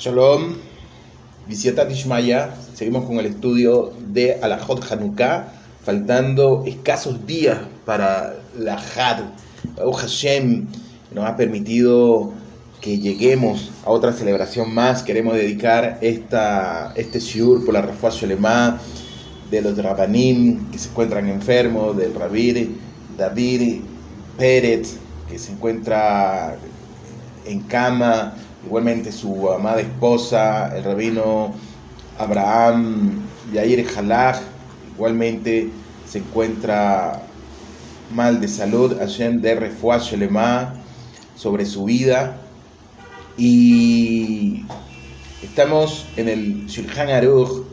Shalom, Visiata Tishmaya, seguimos con el estudio de Alajot Hanukkah, faltando escasos días para la Had. Baruch Hashem nos ha permitido que lleguemos a otra celebración más. Queremos dedicar esta, este shiur por la Refuah Sholema de los Rabanim que se encuentran enfermos, del Rabir David Pérez que se encuentra en cama, igualmente su amada esposa, el rabino Abraham Yair Halach, igualmente se encuentra mal de salud, Hashem de Refuah sobre su vida. Y estamos en el Shulchan Aruch,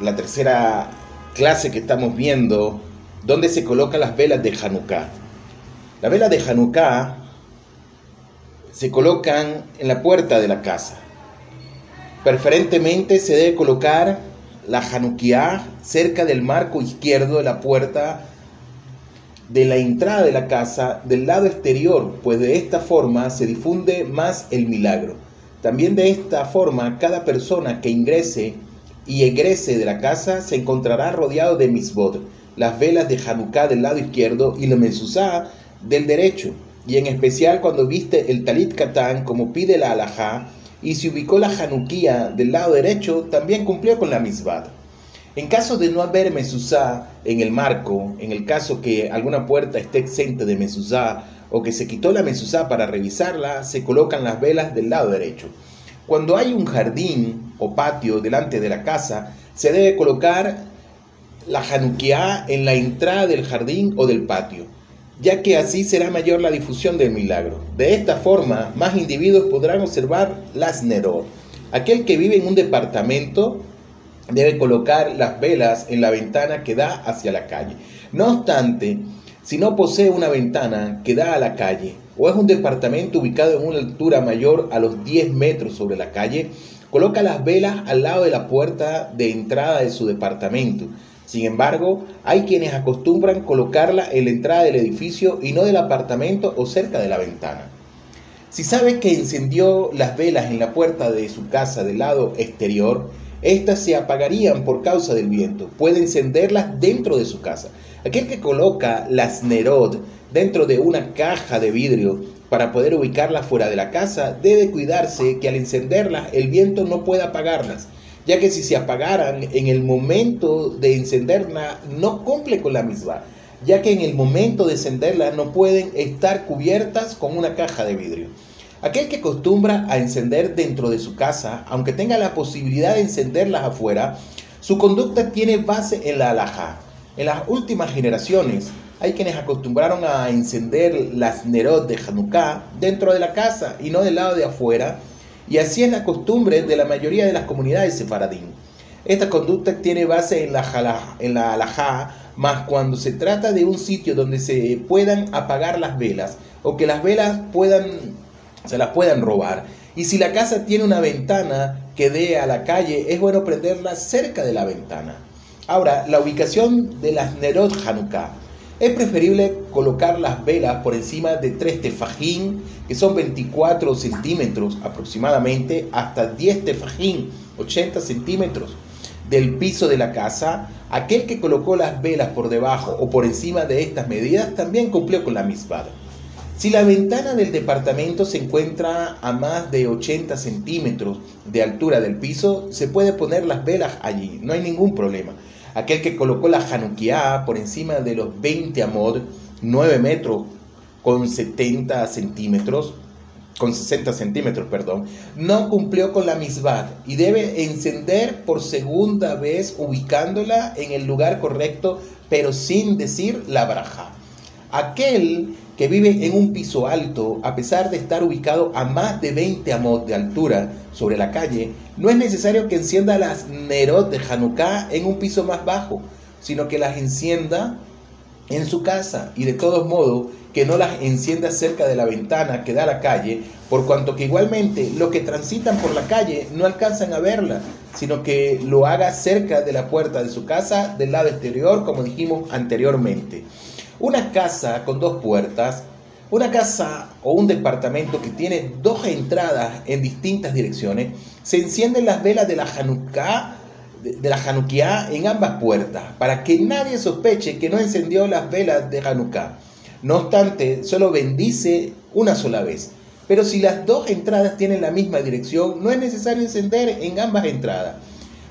la tercera clase que estamos viendo, donde se colocan las velas de Hanukkah. Las velas de Hanukkah se colocan en la puerta de la casa. Preferentemente se debe colocar la Hanukkah cerca del marco izquierdo de la puerta de la entrada de la casa del lado exterior, pues de esta forma se difunde más el milagro. También de esta forma cada persona que ingrese y egrese de la casa se encontrará rodeado de misbot, las velas de Hanukkah del lado izquierdo y la mezuzá del derecho, y en especial cuando viste el talit katán como pide la alajá, y se ubicó la januquía del lado derecho, también cumplió con la misbad. En caso de no haber mezuzá en el marco, en el caso que alguna puerta esté exenta de mezuzá o que se quitó la mezuzá para revisarla, se colocan las velas del lado derecho. Cuando hay un jardín o patio delante de la casa, se debe colocar la januquía en la entrada del jardín o del patio ya que así será mayor la difusión del milagro. De esta forma, más individuos podrán observar las Nerot. Aquel que vive en un departamento debe colocar las velas en la ventana que da hacia la calle. No obstante, si no posee una ventana que da a la calle o es un departamento ubicado en una altura mayor a los 10 metros sobre la calle, coloca las velas al lado de la puerta de entrada de su departamento sin embargo, hay quienes acostumbran colocarla en la entrada del edificio y no del apartamento o cerca de la ventana. Si sabe que encendió las velas en la puerta de su casa del lado exterior, éstas se apagarían por causa del viento. Puede encenderlas dentro de su casa. Aquel que coloca las Nerod dentro de una caja de vidrio para poder ubicarlas fuera de la casa, debe cuidarse que al encenderlas el viento no pueda apagarlas ya que si se apagaran en el momento de encenderla, no cumple con la misma, ya que en el momento de encenderla no pueden estar cubiertas con una caja de vidrio. Aquel que acostumbra a encender dentro de su casa, aunque tenga la posibilidad de encenderlas afuera, su conducta tiene base en la alhaja. En las últimas generaciones, hay quienes acostumbraron a encender las Nerot de Hanukkah dentro de la casa y no del lado de afuera, y así es la costumbre de la mayoría de las comunidades sefaradín. Esta conducta tiene base en la, alajá, más cuando se trata de un sitio donde se puedan apagar las velas o que las velas puedan, se las puedan robar. Y si la casa tiene una ventana que dé a la calle, es bueno prenderla cerca de la ventana. Ahora, la ubicación de las Nerot Hanukkah. Es preferible colocar las velas por encima de 3 tefajín, que son 24 centímetros aproximadamente, hasta 10 tefajín, 80 centímetros del piso de la casa. Aquel que colocó las velas por debajo o por encima de estas medidas también cumplió con la misma. Si la ventana del departamento se encuentra a más de 80 centímetros de altura del piso, se puede poner las velas allí, no hay ningún problema aquel que colocó la Hanukkah por encima de los 20 amod, 9 metros con 70 centímetros, con 60 centímetros, perdón, no cumplió con la misbah y debe encender por segunda vez ubicándola en el lugar correcto, pero sin decir la braja. Aquel que vive en un piso alto, a pesar de estar ubicado a más de 20 amos de altura sobre la calle, no es necesario que encienda las Nerot de Hanukkah en un piso más bajo, sino que las encienda en su casa y de todos modos que no las encienda cerca de la ventana que da a la calle, por cuanto que igualmente los que transitan por la calle no alcanzan a verla, sino que lo haga cerca de la puerta de su casa del lado exterior, como dijimos anteriormente. Una casa con dos puertas Una casa o un departamento que tiene dos entradas en distintas direcciones, se encienden las velas de la Hanukkah de la Hanukkah en ambas puertas, para que nadie sospeche que no encendió las velas de Hanukkah. No obstante, solo bendice una sola vez. Pero si las dos entradas tienen la misma dirección, no es necesario encender en ambas entradas.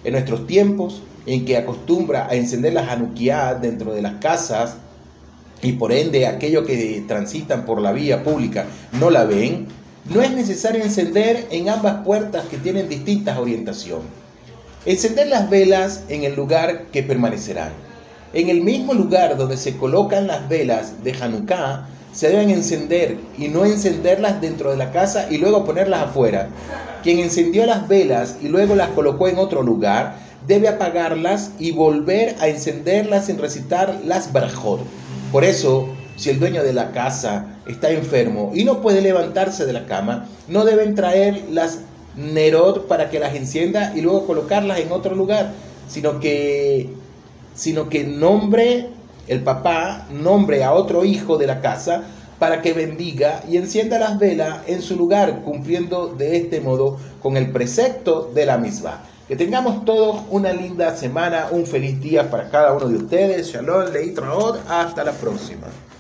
En nuestros tiempos, en que acostumbra a encender la Hanukkah dentro de las casas, y por ende aquellos que transitan por la vía pública no la ven, no es necesario encender en ambas puertas que tienen distintas orientaciones. Encender las velas en el lugar que permanecerán. En el mismo lugar donde se colocan las velas de Hanukkah, se deben encender y no encenderlas dentro de la casa y luego ponerlas afuera. Quien encendió las velas y luego las colocó en otro lugar, debe apagarlas y volver a encenderlas sin recitar las brajot. Por eso, si el dueño de la casa está enfermo y no puede levantarse de la cama, no deben traer las Nerod para que las encienda y luego colocarlas en otro lugar, sino que, sino que nombre, el papá nombre a otro hijo de la casa para que bendiga y encienda las velas en su lugar, cumpliendo de este modo con el precepto de la misma. Que tengamos todos una linda semana, un feliz día para cada uno de ustedes. Shalom, Leit Hasta la próxima.